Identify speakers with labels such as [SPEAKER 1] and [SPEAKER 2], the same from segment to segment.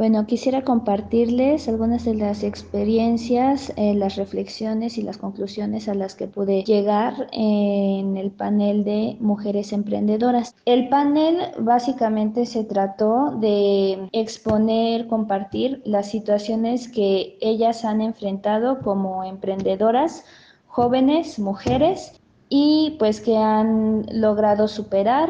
[SPEAKER 1] Bueno, quisiera compartirles algunas de las experiencias, eh, las reflexiones y las conclusiones a las que pude llegar en el panel de mujeres emprendedoras. El panel básicamente se trató de exponer, compartir las situaciones que ellas han enfrentado como emprendedoras, jóvenes, mujeres, y pues que han logrado superar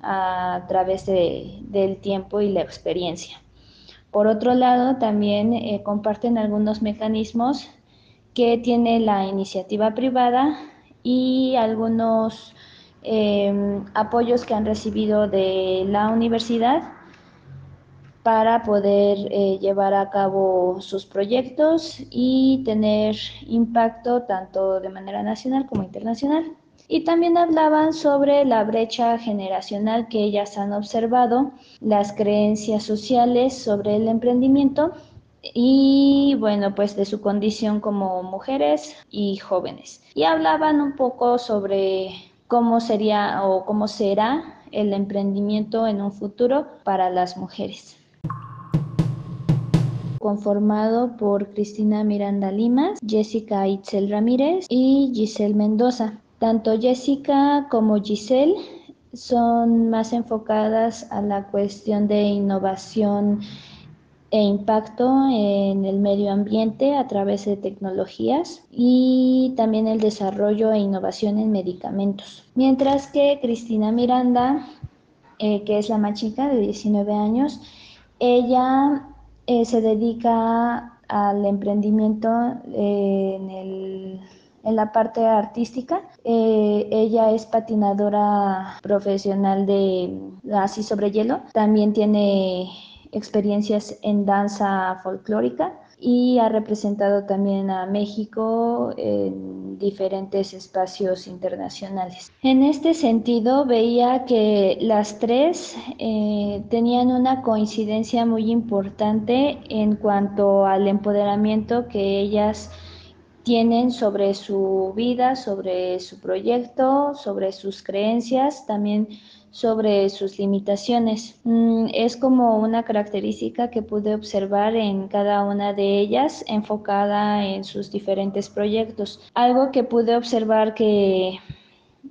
[SPEAKER 1] a través de, del tiempo y la experiencia. Por otro lado, también eh, comparten algunos mecanismos que tiene la iniciativa privada y algunos em, apoyos que han recibido de la universidad para poder eh, llevar a cabo sus proyectos y tener impacto tanto de manera nacional como internacional. Y también hablaban sobre la brecha generacional que ellas han observado, las creencias sociales sobre el emprendimiento y bueno, pues de su condición como mujeres y jóvenes. Y hablaban un poco sobre cómo sería o cómo será el emprendimiento en un futuro para las mujeres conformado por Cristina Miranda Limas, Jessica Itzel Ramírez y Giselle Mendoza. Tanto Jessica como Giselle son más enfocadas a la cuestión de innovación e impacto en el medio ambiente a través de tecnologías y también el desarrollo e innovación en medicamentos. Mientras que Cristina Miranda, eh, que es la más chica de 19 años, ella eh, se dedica al emprendimiento eh, en el en la parte artística. Eh, ella es patinadora profesional de así sobre hielo. También tiene experiencias en danza folclórica y ha representado también a México en diferentes espacios internacionales. En este sentido, veía que las tres eh, tenían una coincidencia muy importante en cuanto al empoderamiento que ellas tienen sobre su vida, sobre su proyecto, sobre sus creencias, también sobre sus limitaciones. Mm, es como una característica que pude observar en cada una de ellas enfocada en sus diferentes proyectos. Algo que pude observar que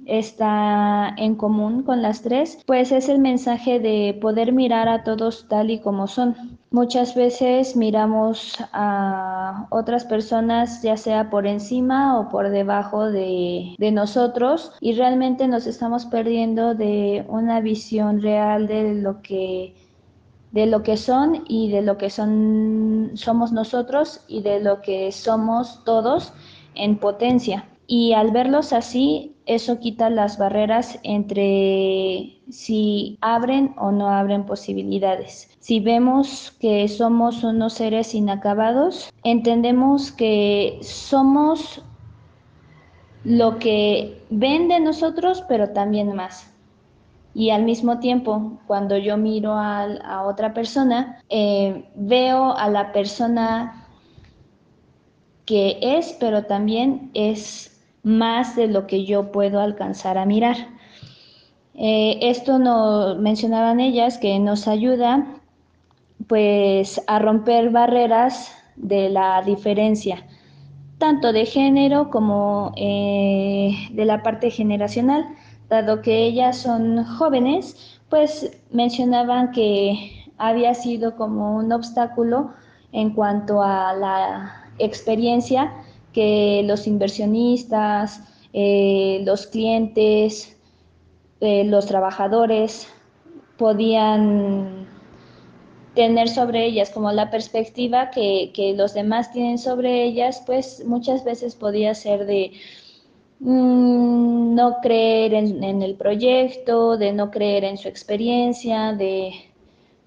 [SPEAKER 1] está en común con las tres, pues es el mensaje de poder mirar a todos tal y como son. Muchas veces miramos a otras personas ya sea por encima o por debajo de, nosotros y realmente nos estamos perdiendo de una visión real de lo que de lo que son y de lo que son somos nosotros y de lo que somos todos en potencia. Y al verlos así, eso quita las barreras entre si abren o no abren posibilidades. Si vemos que somos unos seres inacabados, entendemos que somos lo que ven de nosotros, pero también más. Y al mismo tiempo, cuando yo miro a, otra persona, eh, veo a la persona que es, pero también es más de lo que yo puedo alcanzar a mirar. Eh, esto no mencionaban ellas que nos ayuda pues a romper barreras de la diferencia, tanto de género como eh, de la parte generacional, dado que ellas son jóvenes, pues mencionaban que había sido como un obstáculo en cuanto a la experiencia que los inversionistas, eh, los clientes, eh, los trabajadores podían tener sobre ellas, como la perspectiva que, los demás tienen sobre ellas, pues muchas veces podía ser de mm, no creer en, el proyecto, de no creer en su experiencia, de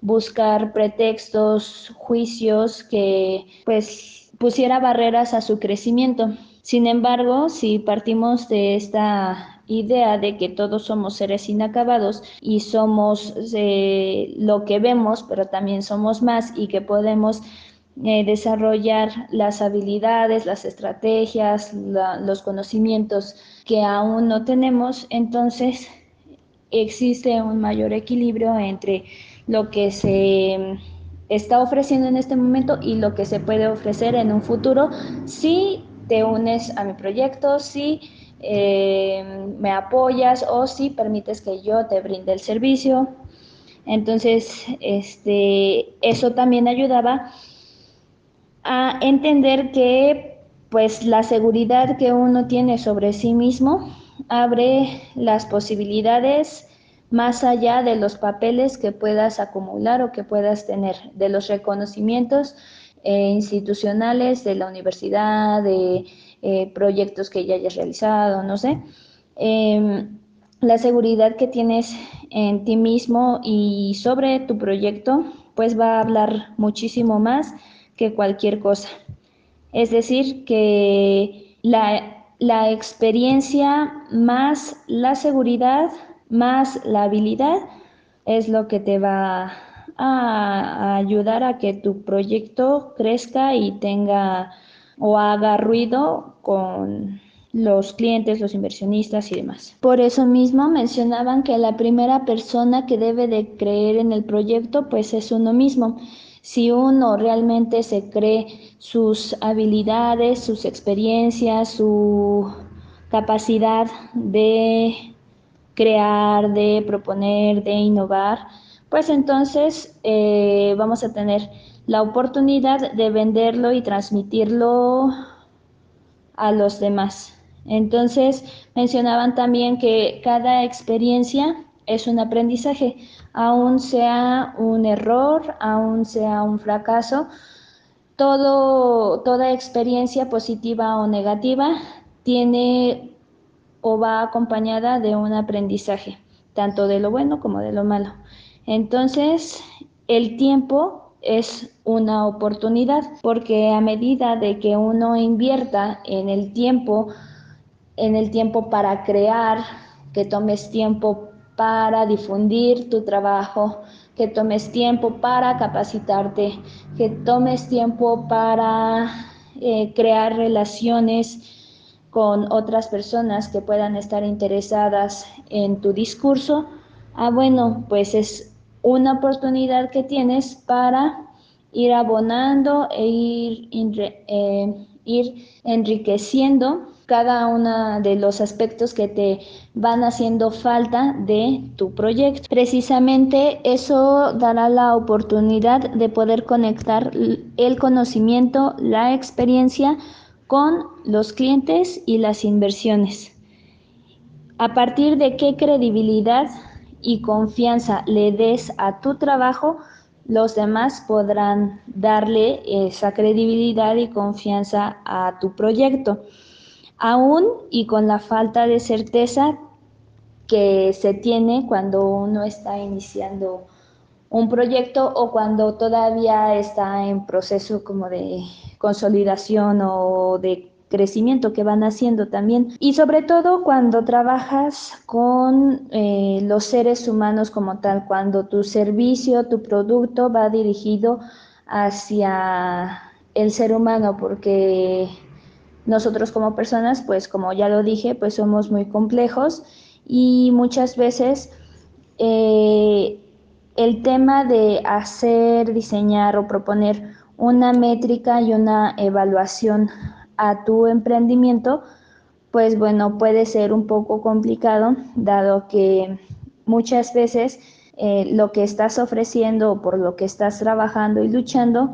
[SPEAKER 1] buscar pretextos, juicios que pues pusiera barreras a su crecimiento. Sin embargo, si partimos de esta idea de que todos somos seres inacabados y somos eh, lo que vemos, pero también somos más y que podemos eh, desarrollar las habilidades, las estrategias, los conocimientos que aún no tenemos, entonces existe un mayor equilibrio entre lo que se está ofreciendo en este momento y lo que se puede ofrecer en un futuro si te unes a mi proyecto, si eh, me apoyas o si permites que yo te brinde el servicio. Entonces, este, eso también ayudaba a entender que pues la seguridad que uno tiene sobre sí mismo abre las posibilidades más allá de los papeles que puedas acumular o que puedas tener, de los reconocimientos eh, institucionales de la universidad, de eh, proyectos que ya hayas realizado, no sé. Em, la seguridad que tienes en ti mismo y sobre tu proyecto, pues va a hablar muchísimo más que cualquier cosa. Es decir, que la, la experiencia más la seguridad más la habilidad es lo que te va a, ayudar a que tu proyecto crezca y tenga o haga ruido con los clientes, los inversionistas y demás. Por eso mismo mencionaban que la primera persona que debe de creer en el proyecto pues es uno mismo. Si uno realmente se cree sus habilidades, sus experiencias, su capacidad de crear, de proponer, de innovar, pues entonces eh, vamos a tener la oportunidad de venderlo y transmitirlo a los demás. Entonces mencionaban también que cada experiencia es un aprendizaje, aún sea un error, aún sea un fracaso, todo, toda experiencia positiva o negativa tiene o va acompañada de un aprendizaje, tanto de lo bueno como de lo malo. Entonces, el tiempo es una oportunidad, porque a medida de que uno invierta en el tiempo, en el tiempo para crear, que tomes tiempo para difundir tu trabajo, que tomes tiempo para capacitarte, que tomes tiempo para eh, crear relaciones con otras personas que puedan estar interesadas en tu discurso, ah, bueno, pues es una oportunidad que tienes para ir abonando e ir, eh, ir enriqueciendo cada uno de los aspectos que te van haciendo falta de tu proyecto. Precisamente eso dará la oportunidad de poder conectar el conocimiento, la experiencia con los clientes y las inversiones. A partir de qué credibilidad y confianza le des a tu trabajo, los demás podrán darle esa credibilidad y confianza a tu proyecto. Aún y con la falta de certeza que se tiene cuando uno está iniciando un proyecto o cuando todavía está en proceso como de consolidación o de crecimiento que van haciendo también. Y sobre todo cuando trabajas con eh, los seres humanos como tal, cuando tu servicio, tu producto va dirigido hacia el ser humano, porque nosotros como personas, pues como ya lo dije, pues somos muy complejos y muchas veces eh, el tema de hacer, diseñar o proponer una métrica y una evaluación a tu emprendimiento, pues bueno, puede ser un poco complicado, dado que muchas veces eh, lo que estás ofreciendo o por lo que estás trabajando y luchando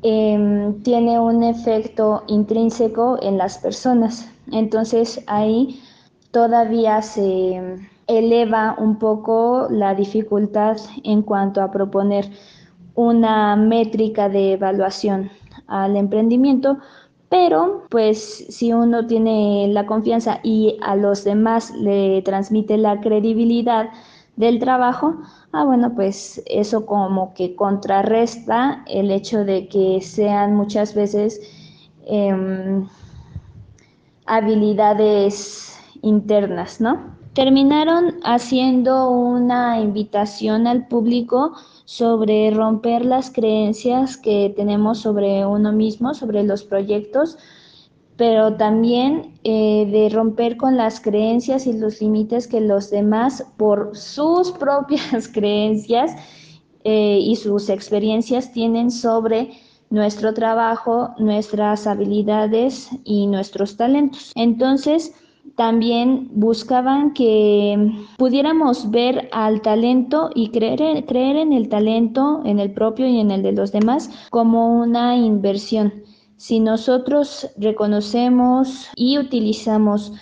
[SPEAKER 1] em, tiene un efecto intrínseco en las personas. Entonces ahí todavía se eleva un poco la dificultad en cuanto a proponer una métrica de evaluación al emprendimiento, pero pues si uno tiene la confianza y a los demás le transmite la credibilidad del trabajo, ah bueno, pues eso como que contrarresta el hecho de que sean muchas veces em, habilidades internas, ¿no? Terminaron haciendo una invitación al público sobre romper las creencias que tenemos sobre uno mismo, sobre los proyectos, pero también eh, de romper con las creencias y los límites que los demás, por sus propias creencias, eh, y sus experiencias tienen sobre nuestro trabajo, nuestras habilidades y nuestros talentos. Entonces, también buscaban que pudiéramos ver al talento y creer, creer en el talento, en el propio y en el de los demás, como una inversión. Si nosotros reconocemos y utilizamos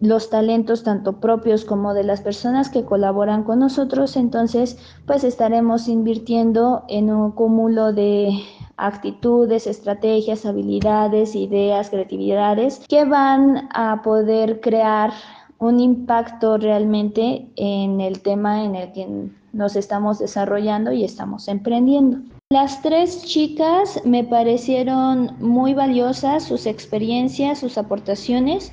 [SPEAKER 1] los talentos tanto propios como de las personas que colaboran con nosotros, entonces pues estaremos invirtiendo en un cúmulo de actitudes, estrategias, habilidades, ideas, creatividades que van a poder crear un impacto realmente en el tema en el que nos estamos desarrollando y estamos emprendiendo. Las tres chicas me parecieron muy valiosas, sus experiencias, sus aportaciones.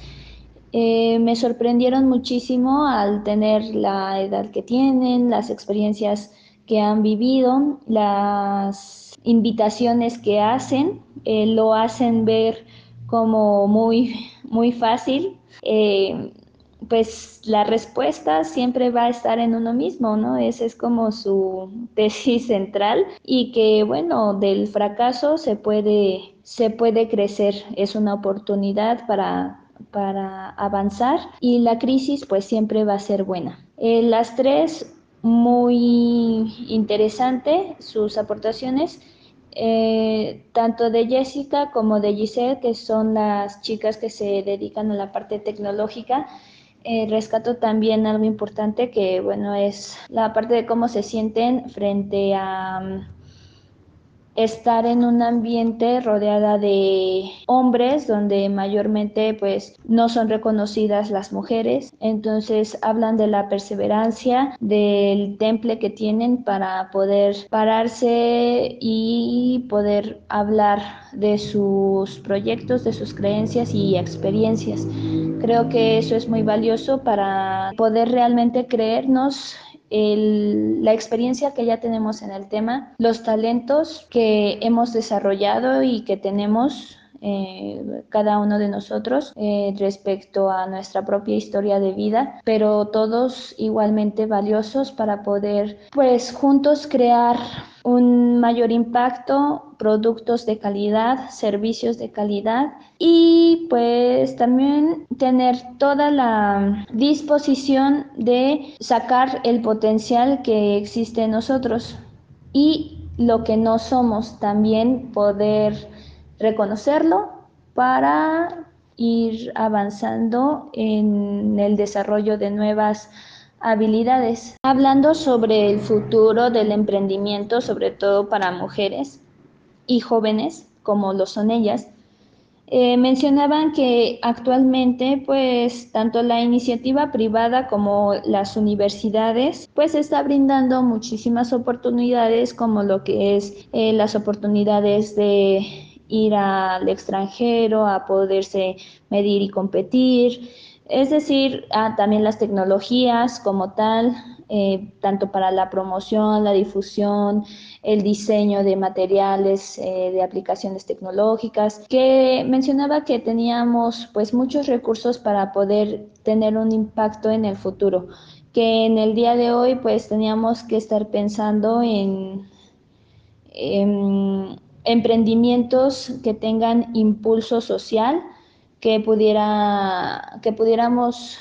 [SPEAKER 1] Eh, me sorprendieron muchísimo al tener la edad que tienen, las experiencias que han vivido, las invitaciones que hacen, eh, lo hacen ver como muy, muy fácil. Eh, pues la respuesta siempre va a estar en uno mismo, ¿no? Esa es como su tesis central y que, bueno, del fracaso se puede, se puede crecer, es una oportunidad para, para avanzar y la crisis pues siempre va a ser buena. Eh, las tres muy interesante sus aportaciones, eh, tanto de Jessica como de Giselle, que son las chicas que se dedican a la parte tecnológica. Eh, rescato también algo importante que, bueno, es la parte de cómo se sienten frente a estar en un ambiente rodeada de hombres donde mayormente pues no son reconocidas las mujeres. Entonces hablan de la perseverancia del temple que tienen para poder pararse y poder hablar de sus proyectos de sus creencias y experiencias. Creo que eso es muy valioso para poder realmente creernos la experiencia que ya tenemos en el tema, los talentos que hemos desarrollado y que tenemos eh, cada uno de nosotros eh, respecto a nuestra propia historia de vida, pero todos igualmente valiosos para poder pues juntos crear un mayor impacto, productos de calidad, servicios de calidad y pues también tener toda la disposición de sacar el potencial que existe en nosotros y lo que no somos, también poder reconocerlo para ir avanzando en el desarrollo de nuevas habilidades. Hablando sobre el futuro del emprendimiento, sobre todo para mujeres y jóvenes, como lo son ellas, eh, mencionaban que actualmente, pues, tanto la iniciativa privada como las universidades, pues, está brindando muchísimas oportunidades, como lo que es eh, las oportunidades de ir al extranjero, a poderse medir y competir, es decir, ah, también las tecnologías como tal, eh, tanto para la promoción, la difusión, el diseño de materiales, eh, de aplicaciones tecnológicas, que mencionaba que teníamos pues muchos recursos para poder tener un impacto en el futuro, que en el día de hoy pues teníamos que estar pensando en, en emprendimientos que tengan impulso social, que, pudiera, que pudiéramos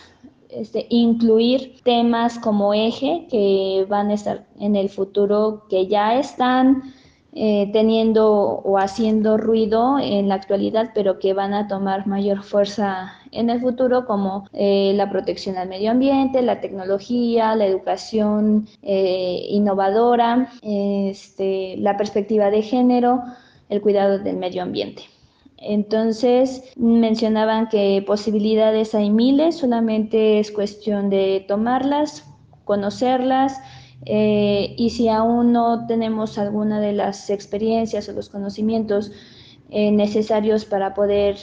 [SPEAKER 1] este, incluir temas como eje que van a estar en el futuro, que ya están eh, teniendo o haciendo ruido en la actualidad, pero que van a tomar mayor fuerza en el futuro, como eh, la protección al medio ambiente, la tecnología, la educación eh, innovadora, este, la perspectiva de género, el cuidado del medio ambiente. Entonces mencionaban que posibilidades hay miles, solamente es cuestión de tomarlas, conocerlas eh, y si aún no tenemos alguna de las experiencias o los conocimientos eh, necesarios para poder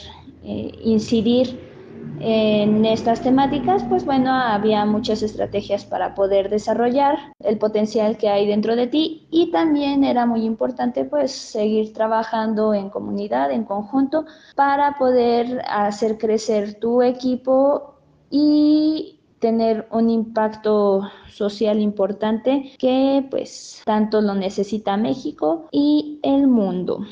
[SPEAKER 1] eh, incidir en estas temáticas, pues bueno, había muchas estrategias para poder desarrollar el potencial que hay dentro de ti y también era muy importante pues seguir trabajando en comunidad, en conjunto, para poder hacer crecer tu equipo y tener un impacto social importante que pues tanto lo necesita México y el mundo.